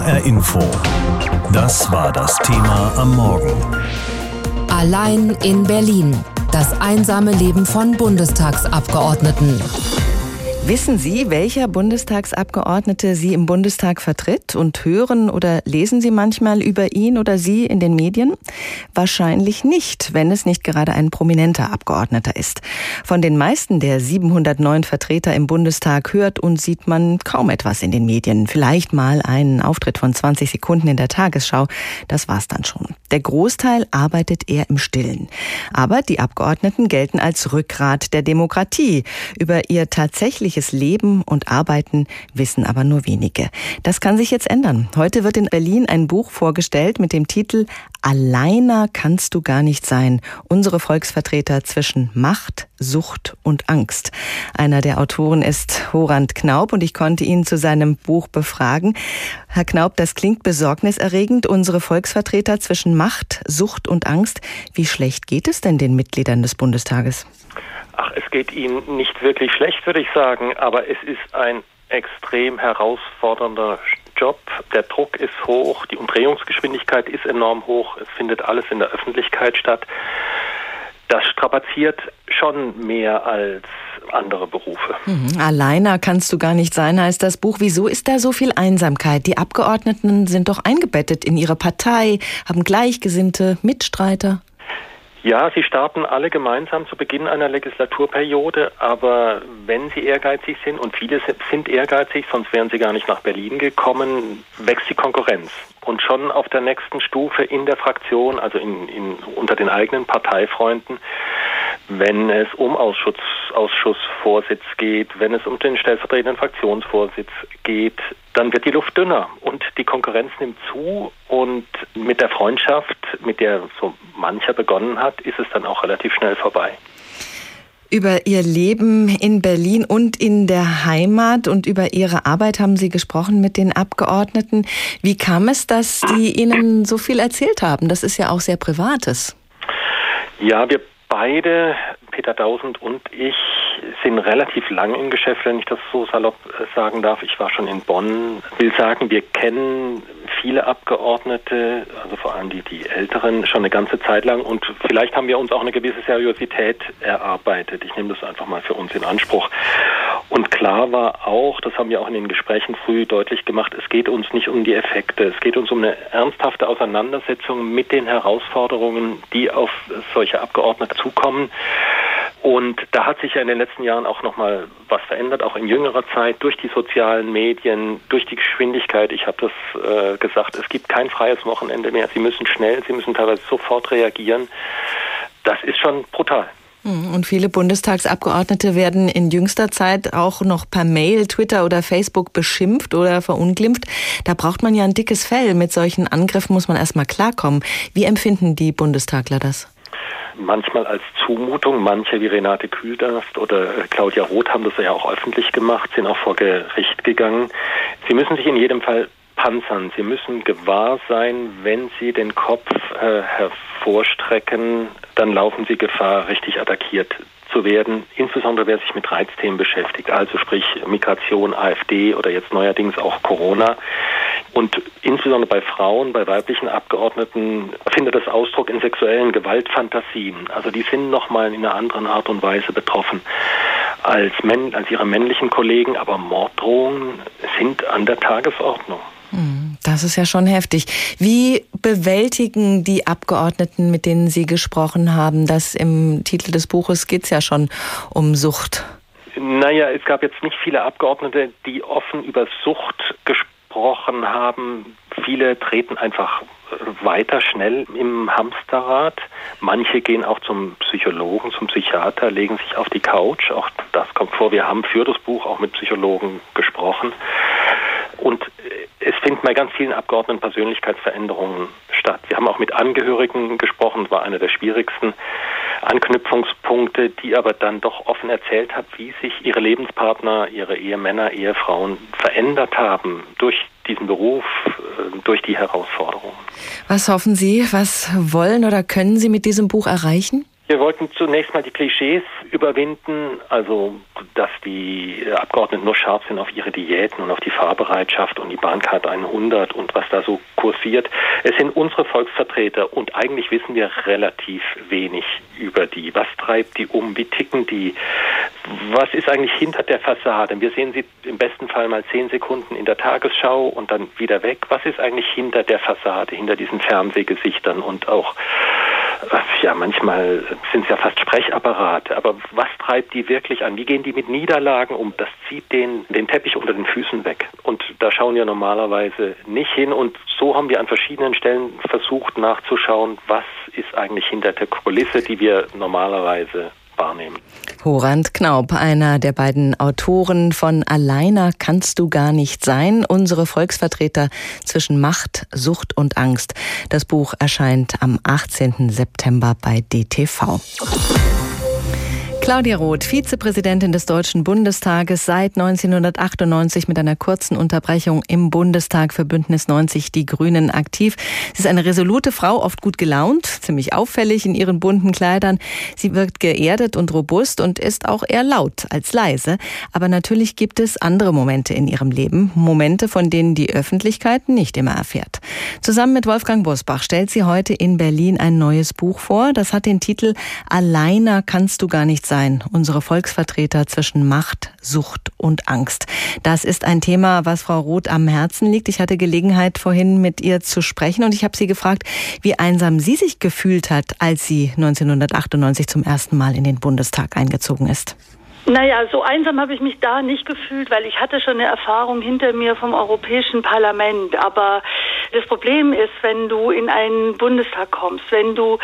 HR Info. Das war das Thema am Morgen. Allein in Berlin. Das einsame Leben von Bundestagsabgeordneten. Wissen Sie, welcher Bundestagsabgeordnete Sie im Bundestag vertritt und hören oder lesen Sie manchmal über ihn oder sie in den Medien? Wahrscheinlich nicht, wenn es nicht gerade ein prominenter Abgeordneter ist. Von den meisten der 709 Vertreter im Bundestag hört und sieht man kaum etwas in den Medien. Vielleicht mal einen Auftritt von 20 Sekunden in der Tagesschau. Das war's dann schon. Der Großteil arbeitet eher im Stillen. Aber die Abgeordneten gelten als Rückgrat der Demokratie. Über ihr tatsächliches tägliches Leben und Arbeiten wissen aber nur wenige. Das kann sich jetzt ändern. Heute wird in Berlin ein Buch vorgestellt mit dem Titel Alleiner kannst du gar nicht sein. Unsere Volksvertreter zwischen Macht, Sucht und Angst. Einer der Autoren ist Horand Knaub und ich konnte ihn zu seinem Buch befragen. Herr Knaub, das klingt besorgniserregend. Unsere Volksvertreter zwischen Macht, Sucht und Angst. Wie schlecht geht es denn den Mitgliedern des Bundestages? Ach, es geht Ihnen nicht wirklich schlecht, würde ich sagen, aber es ist ein extrem herausfordernder Job. Der Druck ist hoch, die Umdrehungsgeschwindigkeit ist enorm hoch, es findet alles in der Öffentlichkeit statt. Das strapaziert schon mehr als andere Berufe. Mhm. Alleiner kannst du gar nicht sein, heißt das Buch. Wieso ist da so viel Einsamkeit? Die Abgeordneten sind doch eingebettet in ihre Partei, haben Gleichgesinnte, Mitstreiter. Ja, sie starten alle gemeinsam zu Beginn einer Legislaturperiode, aber wenn sie ehrgeizig sind, und viele sind ehrgeizig, sonst wären sie gar nicht nach Berlin gekommen, wächst die Konkurrenz. Und schon auf der nächsten Stufe in der Fraktion, also in, in, unter den eigenen Parteifreunden, wenn es um Ausschuss, Ausschussvorsitz geht, wenn es um den stellvertretenden Fraktionsvorsitz geht, dann wird die Luft dünner und die Konkurrenz nimmt zu und mit der Freundschaft, mit der so mancher begonnen hat, ist es dann auch relativ schnell vorbei über Ihr Leben in Berlin und in der Heimat und über Ihre Arbeit haben Sie gesprochen mit den Abgeordneten. Wie kam es, dass die Ihnen so viel erzählt haben? Das ist ja auch sehr Privates. Ja, wir beide, Peter Dausend und ich, sind relativ lang im Geschäft, wenn ich das so salopp äh, sagen darf. Ich war schon in Bonn. Will sagen, wir kennen viele Abgeordnete, also vor allem die, die Älteren, schon eine ganze Zeit lang und vielleicht haben wir uns auch eine gewisse Seriosität erarbeitet. Ich nehme das einfach mal für uns in Anspruch. Und klar war auch, das haben wir auch in den Gesprächen früh deutlich gemacht, es geht uns nicht um die Effekte, es geht uns um eine ernsthafte Auseinandersetzung mit den Herausforderungen, die auf solche Abgeordnete zukommen. Und da hat sich ja in den letzten Jahren auch nochmal was verändert, auch in jüngerer Zeit, durch die sozialen Medien, durch die Geschwindigkeit. Ich habe das äh, gesagt, es gibt kein freies Wochenende mehr. Sie müssen schnell, sie müssen teilweise sofort reagieren. Das ist schon brutal. Hm, und viele Bundestagsabgeordnete werden in jüngster Zeit auch noch per Mail, Twitter oder Facebook beschimpft oder verunglimpft. Da braucht man ja ein dickes Fell. Mit solchen Angriffen muss man erstmal klarkommen. Wie empfinden die Bundestagler das? Manchmal als Zumutung. Manche wie Renate Kühldast oder äh, Claudia Roth haben das ja auch öffentlich gemacht, sind auch vor Gericht gegangen. Sie müssen sich in jedem Fall panzern. Sie müssen gewahr sein, wenn Sie den Kopf äh, hervorstrecken, dann laufen Sie Gefahr, richtig attackiert zu werden, insbesondere wer sich mit Reizthemen beschäftigt, also sprich Migration, AfD oder jetzt neuerdings auch Corona. Und insbesondere bei Frauen, bei weiblichen Abgeordneten findet das Ausdruck in sexuellen Gewaltfantasien. Also die sind nochmal in einer anderen Art und Weise betroffen als, als ihre männlichen Kollegen, aber Morddrohungen sind an der Tagesordnung. Hm, das ist ja schon heftig. Wie bewältigen die Abgeordneten, mit denen Sie gesprochen haben, das im Titel des Buches geht es ja schon um Sucht? Naja, es gab jetzt nicht viele Abgeordnete, die offen über Sucht gesprochen haben. Viele treten einfach weiter schnell im Hamsterrad. Manche gehen auch zum Psychologen, zum Psychiater, legen sich auf die Couch. Auch das kommt vor. Wir haben für das Buch auch mit Psychologen gesprochen. Und es finden bei ganz vielen Abgeordneten Persönlichkeitsveränderungen statt. Wir haben auch mit Angehörigen gesprochen, das war einer der schwierigsten Anknüpfungspunkte, die aber dann doch offen erzählt hat, wie sich ihre Lebenspartner, ihre Ehemänner, Ehefrauen verändert haben durch diesen Beruf, äh, durch die Herausforderungen. Was hoffen Sie, was wollen oder können Sie mit diesem Buch erreichen? Wir wollten zunächst mal die Klischees überwinden, also dass die Abgeordneten nur scharf sind auf ihre Diäten und auf die Fahrbereitschaft und die Bahncard 100 und was da so kursiert. Es sind unsere Volksvertreter und eigentlich wissen wir relativ wenig über die. Was treibt die um? Wie ticken die? Was ist eigentlich hinter der Fassade? Wir sehen sie im besten Fall mal zehn Sekunden in der Tagesschau und dann wieder weg. Was ist eigentlich hinter der Fassade, hinter diesen Fernsehgesichtern und auch ja, manchmal sind es ja fast Sprechapparate, aber was treibt die wirklich an? Wie gehen die mit Niederlagen um? Das zieht den, den Teppich unter den Füßen weg. Und da schauen wir normalerweise nicht hin. Und so haben wir an verschiedenen Stellen versucht nachzuschauen, was ist eigentlich hinter der Kulisse, die wir normalerweise wahrnehmen. Horand Knaub, einer der beiden Autoren von Alleiner kannst du gar nicht sein, unsere Volksvertreter zwischen Macht, Sucht und Angst. Das Buch erscheint am 18. September bei DTV. Claudia Roth, Vizepräsidentin des Deutschen Bundestages, seit 1998 mit einer kurzen Unterbrechung im Bundestag für Bündnis 90 Die Grünen aktiv. Sie ist eine resolute Frau, oft gut gelaunt, ziemlich auffällig in ihren bunten Kleidern. Sie wirkt geerdet und robust und ist auch eher laut als leise. Aber natürlich gibt es andere Momente in ihrem Leben, Momente, von denen die Öffentlichkeit nicht immer erfährt. Zusammen mit Wolfgang Bosbach stellt sie heute in Berlin ein neues Buch vor. Das hat den Titel Alleiner kannst du gar nicht sein unsere Volksvertreter zwischen Macht, Sucht und Angst. Das ist ein Thema, was Frau Roth am Herzen liegt. Ich hatte Gelegenheit, vorhin mit ihr zu sprechen und ich habe sie gefragt, wie einsam sie sich gefühlt hat, als sie 1998 zum ersten Mal in den Bundestag eingezogen ist. Naja, so einsam habe ich mich da nicht gefühlt, weil ich hatte schon eine Erfahrung hinter mir vom Europäischen Parlament. Aber das Problem ist, wenn du in einen Bundestag kommst, wenn du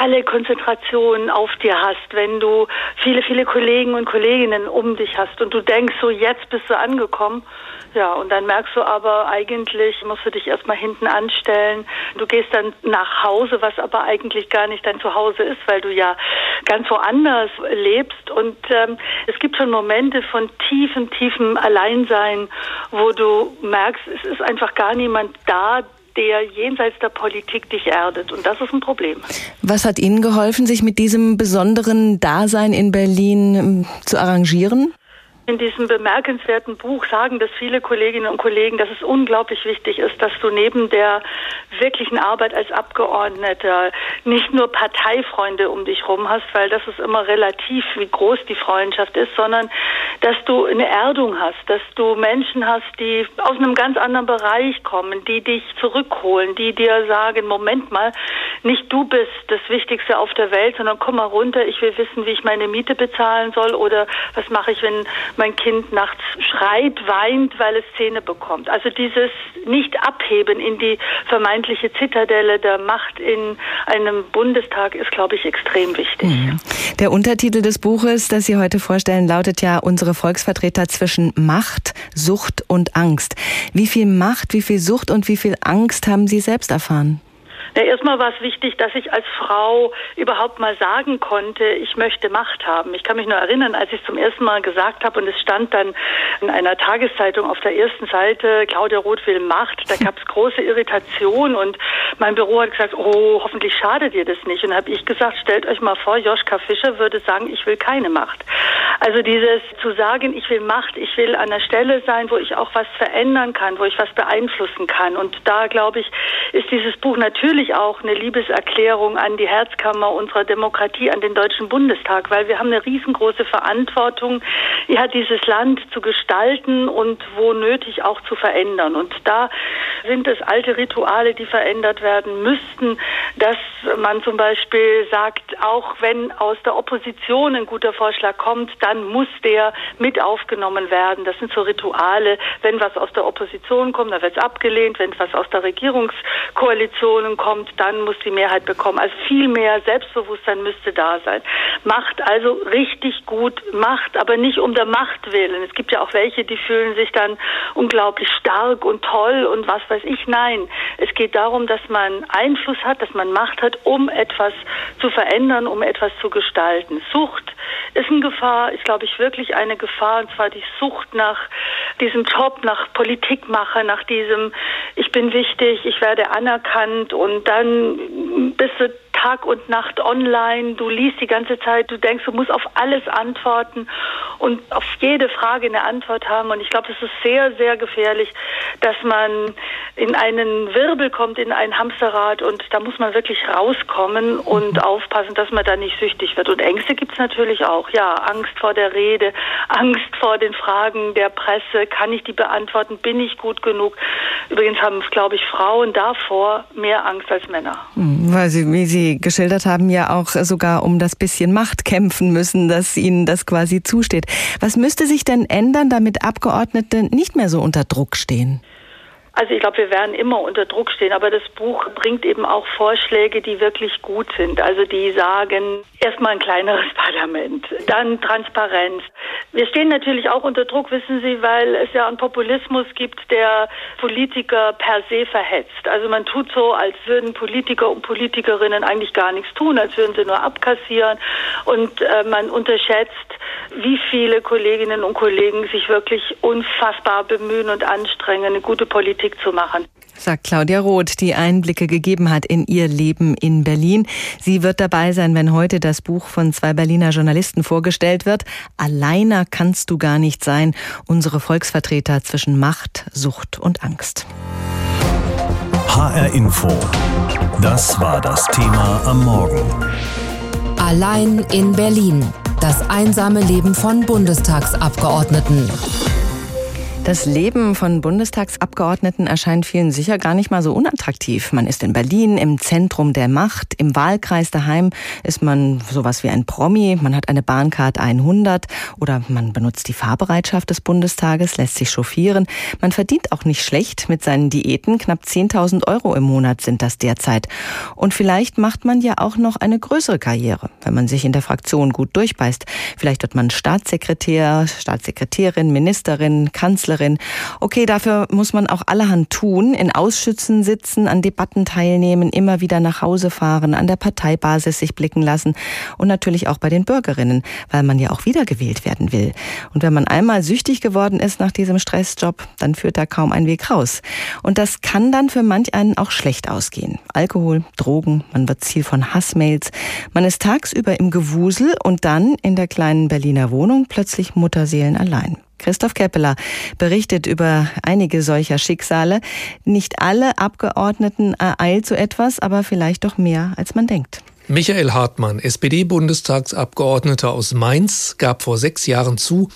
alle Konzentrationen auf dir hast, wenn du viele, viele Kollegen und Kolleginnen um dich hast und du denkst, so jetzt bist du angekommen ja, und dann merkst du aber eigentlich, musst du dich erstmal hinten anstellen. Du gehst dann nach Hause, was aber eigentlich gar nicht dein Zuhause ist, weil du ja ganz woanders lebst. Und ähm, es gibt schon Momente von tiefem, tiefem Alleinsein, wo du merkst, es ist einfach gar niemand da, der jenseits der Politik dich erdet. Und das ist ein Problem. Was hat Ihnen geholfen, sich mit diesem besonderen Dasein in Berlin ähm, zu arrangieren? In diesem bemerkenswerten Buch sagen das viele Kolleginnen und Kollegen, dass es unglaublich wichtig ist, dass du neben der wirklichen Arbeit als Abgeordneter nicht nur Parteifreunde um dich rum hast, weil das ist immer relativ, wie groß die Freundschaft ist, sondern dass du eine Erdung hast, dass du Menschen hast, die aus einem ganz anderen Bereich kommen, die dich zurückholen, die dir sagen, Moment mal, nicht du bist das Wichtigste auf der Welt, sondern komm mal runter, ich will wissen, wie ich meine Miete bezahlen soll oder was mache ich, wenn mein Kind nachts schreit, weint, weil es Zähne bekommt. Also dieses Nicht-Abheben in die vermeintliche Zitadelle der Macht in einem Bundestag ist, glaube ich, extrem wichtig. Mhm. Der Untertitel des Buches, das Sie heute vorstellen, lautet ja Unsere Volksvertreter zwischen Macht, Sucht und Angst. Wie viel Macht, wie viel Sucht und wie viel Angst haben Sie selbst erfahren? Ja, erstmal war es wichtig, dass ich als Frau überhaupt mal sagen konnte, ich möchte Macht haben. Ich kann mich nur erinnern, als ich es zum ersten Mal gesagt habe und es stand dann in einer Tageszeitung auf der ersten Seite, Claudia Roth will Macht, da gab es große Irritation und mein Büro hat gesagt, oh, hoffentlich schadet dir das nicht. Und habe ich gesagt, stellt euch mal vor, Joschka Fischer würde sagen, ich will keine Macht. Also dieses zu sagen, ich will Macht, ich will an der Stelle sein, wo ich auch was verändern kann, wo ich was beeinflussen kann. Und da, glaube ich, ist dieses Buch natürlich auch eine Liebeserklärung an die Herzkammer unserer Demokratie, an den Deutschen Bundestag, weil wir haben eine riesengroße Verantwortung, ja, dieses Land zu gestalten und wo nötig auch zu verändern. Und da sind es alte Rituale, die verändert werden müssten, dass man zum Beispiel sagt, auch wenn aus der Opposition ein guter Vorschlag kommt, dann muss der mit aufgenommen werden. Das sind so Rituale. Wenn was aus der Opposition kommt, dann wird es abgelehnt. Wenn was aus der Regierungskoalition kommt, dann muss die Mehrheit bekommen. Also viel mehr Selbstbewusstsein müsste da sein. Macht also richtig gut Macht, aber nicht um der Macht willen. Es gibt ja auch welche, die fühlen sich dann unglaublich stark und toll und was weiß ich. Nein, es geht darum, dass man Einfluss hat, dass man Macht hat, um etwas zu verändern, um etwas zu gestalten. Sucht ist eine Gefahr, ist glaube ich wirklich eine Gefahr, und zwar die Sucht nach diesem Job, nach Politikmache, nach diesem, ich bin wichtig, ich werde anerkannt und dann bist du Tag und Nacht online, du liest die ganze Zeit, du denkst, du musst auf alles antworten und auf jede Frage eine Antwort haben. Und ich glaube, es ist sehr, sehr gefährlich, dass man in einen Wirbel kommt, in ein Hamsterrad und da muss man wirklich rauskommen und mhm. aufpassen, dass man da nicht süchtig wird. Und Ängste gibt es natürlich auch. Ja, Angst vor der Rede, Angst vor den Fragen der Presse. Kann ich die beantworten? Bin ich gut genug? Übrigens haben, glaube ich, Frauen davor mehr Angst als Männer. Mhm, weil sie, wie Sie geschildert haben, ja auch sogar um das bisschen Macht kämpfen müssen, dass ihnen das quasi zusteht. Was müsste sich denn ändern, damit Abgeordnete nicht mehr so unter Druck stehen? Also ich glaube, wir werden immer unter Druck stehen, aber das Buch bringt eben auch Vorschläge, die wirklich gut sind. Also die sagen, erstmal ein kleineres Parlament, dann Transparenz. Wir stehen natürlich auch unter Druck, wissen Sie, weil es ja einen Populismus gibt, der Politiker per se verhetzt. Also man tut so, als würden Politiker und Politikerinnen eigentlich gar nichts tun, als würden sie nur abkassieren und äh, man unterschätzt, wie viele Kolleginnen und Kollegen sich wirklich unfassbar bemühen und anstrengen, eine gute Politik zu machen sagt Claudia Roth, die Einblicke gegeben hat in ihr Leben in Berlin. Sie wird dabei sein, wenn heute das Buch von zwei Berliner Journalisten vorgestellt wird. Alleiner kannst du gar nicht sein. Unsere Volksvertreter zwischen Macht, Sucht und Angst. HR Info. Das war das Thema am Morgen. Allein in Berlin. Das einsame Leben von Bundestagsabgeordneten. Das Leben von Bundestagsabgeordneten erscheint vielen sicher gar nicht mal so unattraktiv. Man ist in Berlin im Zentrum der Macht. Im Wahlkreis daheim ist man sowas wie ein Promi. Man hat eine Bahncard 100 oder man benutzt die Fahrbereitschaft des Bundestages, lässt sich chauffieren. Man verdient auch nicht schlecht mit seinen Diäten. Knapp 10.000 Euro im Monat sind das derzeit. Und vielleicht macht man ja auch noch eine größere Karriere, wenn man sich in der Fraktion gut durchbeißt. Vielleicht wird man Staatssekretär, Staatssekretärin, Ministerin, Kanzlerin Ministerin. Okay, dafür muss man auch allerhand tun, in Ausschüssen sitzen, an Debatten teilnehmen, immer wieder nach Hause fahren, an der Parteibasis sich blicken lassen und natürlich auch bei den Bürgerinnen, weil man ja auch wiedergewählt werden will. Und wenn man einmal süchtig geworden ist nach diesem Stressjob, dann führt da kaum ein Weg raus. Und das kann dann für manch einen auch schlecht ausgehen. Alkohol, Drogen, man wird Ziel von Hassmails, man ist tagsüber im Gewusel und dann in der kleinen Berliner Wohnung plötzlich Mutterseelen allein. Christoph Keppeler berichtet über einige solcher Schicksale. Nicht alle Abgeordneten ereilt so etwas, aber vielleicht doch mehr, als man denkt. Michael Hartmann, SPD-Bundestagsabgeordneter aus Mainz, gab vor sechs Jahren zu,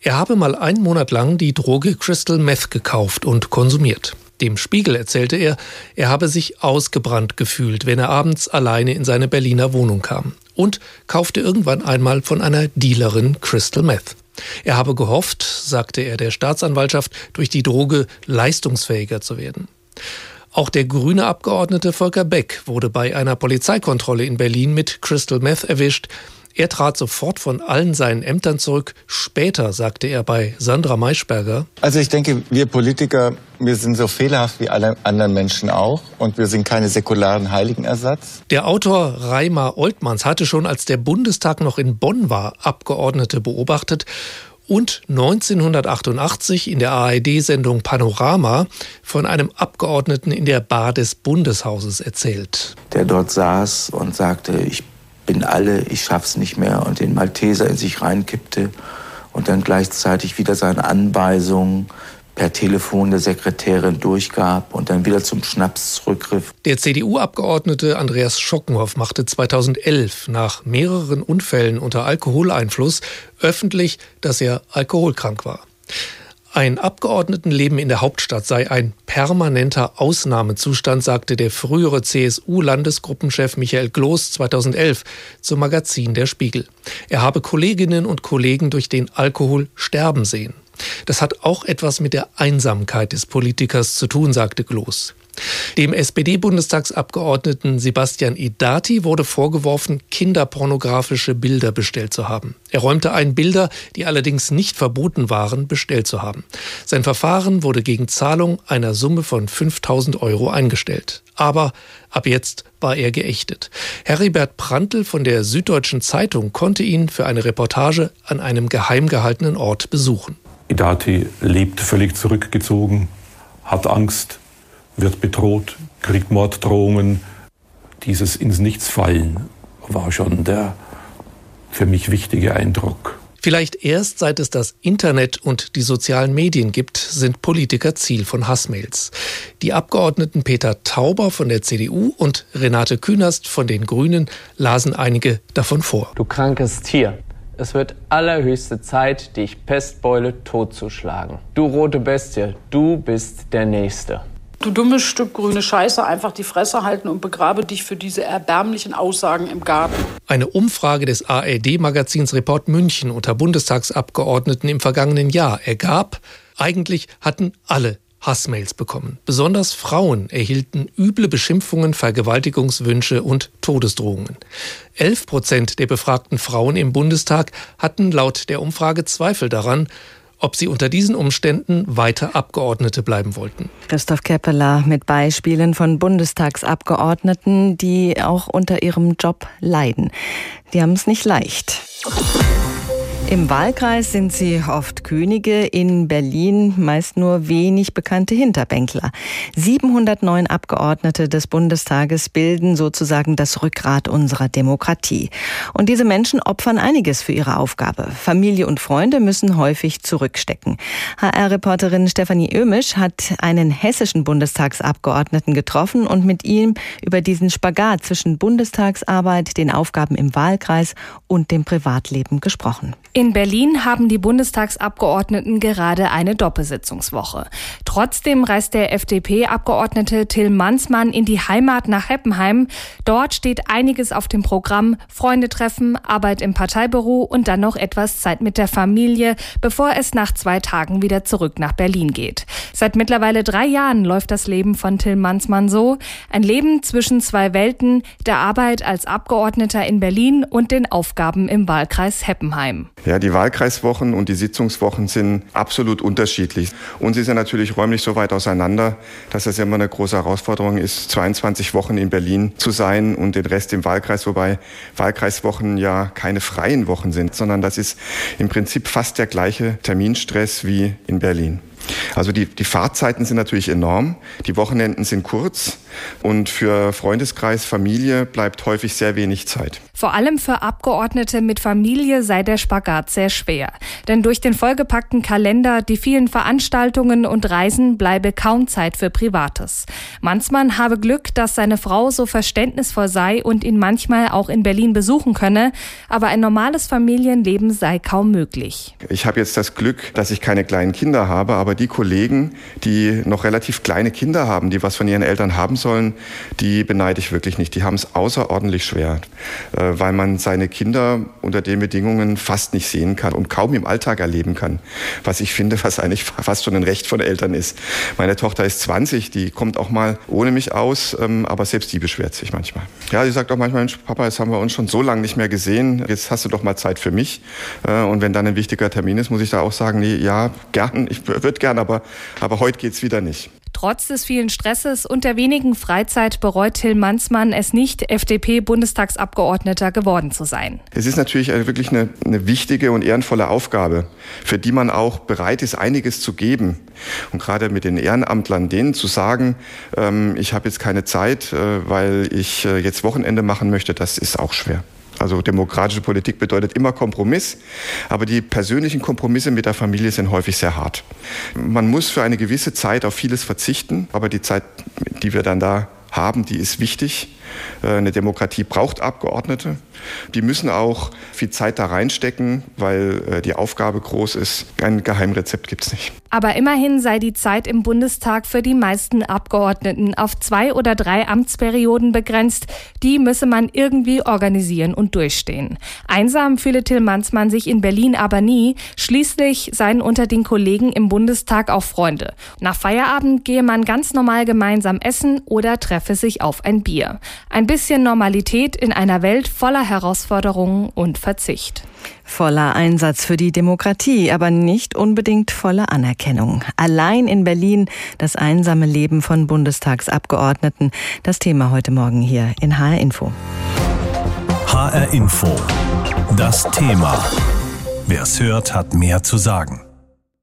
er habe mal einen Monat lang die Droge Crystal Meth gekauft und konsumiert. Dem Spiegel erzählte er, er habe sich ausgebrannt gefühlt, wenn er abends alleine in seine Berliner Wohnung kam und kaufte irgendwann einmal von einer Dealerin Crystal Meth. Er habe gehofft, sagte er der Staatsanwaltschaft, durch die Droge leistungsfähiger zu werden. Auch der grüne Abgeordnete Volker Beck wurde bei einer Polizeikontrolle in Berlin mit Crystal Meth erwischt. Er trat sofort von allen seinen Ämtern zurück. Später sagte er bei Sandra Maischberger. Also ich denke, wir Politiker, wir sind so fehlerhaft wie alle anderen Menschen auch und wir sind keine säkularen Heiligenersatz. Der Autor Reimer Oltmanns hatte schon, als der Bundestag noch in Bonn war, Abgeordnete beobachtet und 1988 in der ARD-Sendung Panorama von einem Abgeordneten in der Bar des Bundeshauses erzählt. Der dort saß und sagte, ich bin alle, ich schaff's nicht mehr und den Malteser in sich reinkippte und dann gleichzeitig wieder seine Anweisungen per Telefon der Sekretärin durchgab und dann wieder zum Schnaps zurückgriff. Der CDU-Abgeordnete Andreas Schockenhoff machte 2011 nach mehreren Unfällen unter Alkoholeinfluss öffentlich, dass er alkoholkrank war. Ein Abgeordnetenleben in der Hauptstadt sei ein permanenter Ausnahmezustand, sagte der frühere CSU-Landesgruppenchef Michael Gloß 2011 zum Magazin Der Spiegel. Er habe Kolleginnen und Kollegen durch den Alkohol sterben sehen. Das hat auch etwas mit der Einsamkeit des Politikers zu tun, sagte Gloß. Dem SPD-Bundestagsabgeordneten Sebastian Idati wurde vorgeworfen, kinderpornografische Bilder bestellt zu haben. Er räumte ein, Bilder, die allerdings nicht verboten waren, bestellt zu haben. Sein Verfahren wurde gegen Zahlung einer Summe von 5000 Euro eingestellt. Aber ab jetzt war er geächtet. Heribert Prantl von der Süddeutschen Zeitung konnte ihn für eine Reportage an einem geheim gehaltenen Ort besuchen. Idati lebt völlig zurückgezogen, hat Angst, wird bedroht, kriegt Morddrohungen. dieses ins Nichts fallen war schon der für mich wichtige Eindruck. Vielleicht erst seit es das Internet und die sozialen Medien gibt, sind Politiker Ziel von Hassmails. Die Abgeordneten Peter Tauber von der CDU und Renate Künast von den Grünen lasen einige davon vor. Du krankes Tier. Es wird allerhöchste Zeit, dich Pestbeule totzuschlagen. Du rote Bestie, du bist der Nächste. Du dummes Stück grüne Scheiße, einfach die Fresse halten und begrabe dich für diese erbärmlichen Aussagen im Garten. Eine Umfrage des ARD-Magazins Report München unter Bundestagsabgeordneten im vergangenen Jahr ergab, eigentlich hatten alle Hassmails bekommen. Besonders Frauen erhielten üble Beschimpfungen, Vergewaltigungswünsche und Todesdrohungen. Elf Prozent der befragten Frauen im Bundestag hatten laut der Umfrage Zweifel daran, ob sie unter diesen Umständen weiter Abgeordnete bleiben wollten. Christoph Keppeler mit Beispielen von Bundestagsabgeordneten, die auch unter ihrem Job leiden. Die haben es nicht leicht. Im Wahlkreis sind sie oft Könige, in Berlin meist nur wenig bekannte Hinterbänkler. 709 Abgeordnete des Bundestages bilden sozusagen das Rückgrat unserer Demokratie. Und diese Menschen opfern einiges für ihre Aufgabe. Familie und Freunde müssen häufig zurückstecken. HR-Reporterin Stefanie Ömisch hat einen hessischen Bundestagsabgeordneten getroffen und mit ihm über diesen Spagat zwischen Bundestagsarbeit, den Aufgaben im Wahlkreis und dem Privatleben gesprochen. In Berlin haben die Bundestagsabgeordneten gerade eine Doppelsitzungswoche. Trotzdem reist der FDP-Abgeordnete Till Mansmann in die Heimat nach Heppenheim. Dort steht einiges auf dem Programm. Freunde treffen, Arbeit im Parteibüro und dann noch etwas Zeit mit der Familie, bevor es nach zwei Tagen wieder zurück nach Berlin geht. Seit mittlerweile drei Jahren läuft das Leben von Till Mansmann so. Ein Leben zwischen zwei Welten, der Arbeit als Abgeordneter in Berlin und den Aufgaben im Wahlkreis Heppenheim. Ja, die Wahlkreiswochen und die Sitzungswochen sind absolut unterschiedlich. Und sie sind natürlich räumlich so weit auseinander, dass es immer eine große Herausforderung ist, 22 Wochen in Berlin zu sein und den Rest im Wahlkreis, wobei Wahlkreiswochen ja keine freien Wochen sind, sondern das ist im Prinzip fast der gleiche Terminstress wie in Berlin. Also die, die Fahrzeiten sind natürlich enorm, die Wochenenden sind kurz und für Freundeskreis, Familie bleibt häufig sehr wenig Zeit. Vor allem für Abgeordnete mit Familie sei der Spagat sehr schwer. Denn durch den vollgepackten Kalender, die vielen Veranstaltungen und Reisen bleibe kaum Zeit für Privates. Mansmann habe Glück, dass seine Frau so verständnisvoll sei und ihn manchmal auch in Berlin besuchen könne, aber ein normales Familienleben sei kaum möglich. Ich habe jetzt das Glück, dass ich keine kleinen Kinder habe, aber die Kollegen, die noch relativ kleine Kinder haben, die was von ihren Eltern haben sollen, die beneide ich wirklich nicht. Die haben es außerordentlich schwer, äh, weil man seine Kinder unter den Bedingungen fast nicht sehen kann und kaum im Alltag erleben kann. Was ich finde, was eigentlich fast schon ein Recht von Eltern ist. Meine Tochter ist 20, die kommt auch mal ohne mich aus, ähm, aber selbst die beschwert sich manchmal. Ja, sie sagt auch manchmal, Papa, jetzt haben wir uns schon so lange nicht mehr gesehen, jetzt hast du doch mal Zeit für mich. Äh, und wenn dann ein wichtiger Termin ist, muss ich da auch sagen, nee, ja, gern, ich würde gern, aber, aber heute geht's wieder nicht. Trotz des vielen Stresses und der wenigen Freizeit bereut Till Mansmann es nicht, FDP-Bundestagsabgeordneter geworden zu sein. Es ist natürlich wirklich eine, eine wichtige und ehrenvolle Aufgabe, für die man auch bereit ist, einiges zu geben. Und gerade mit den Ehrenamtlern, denen zu sagen, ähm, ich habe jetzt keine Zeit, äh, weil ich äh, jetzt Wochenende machen möchte, das ist auch schwer. Also demokratische Politik bedeutet immer Kompromiss, aber die persönlichen Kompromisse mit der Familie sind häufig sehr hart. Man muss für eine gewisse Zeit auf vieles verzichten, aber die Zeit, die wir dann da haben, die ist wichtig. Äh, eine Demokratie braucht Abgeordnete. Die müssen auch viel Zeit da reinstecken, weil äh, die Aufgabe groß ist. Ein Geheimrezept gibt es nicht. Aber immerhin sei die Zeit im Bundestag für die meisten Abgeordneten auf zwei oder drei Amtsperioden begrenzt. Die müsse man irgendwie organisieren und durchstehen. Einsam fühle Till Mansmann sich in Berlin aber nie. Schließlich seien unter den Kollegen im Bundestag auch Freunde. Nach Feierabend gehe man ganz normal gemeinsam essen oder treffe sich auf ein Bier. Ein bisschen Normalität in einer Welt voller Herausforderungen und Verzicht. Voller Einsatz für die Demokratie, aber nicht unbedingt voller Anerkennung. Allein in Berlin das einsame Leben von Bundestagsabgeordneten. Das Thema heute Morgen hier in HR Info. HR Info. Das Thema. Wer es hört, hat mehr zu sagen.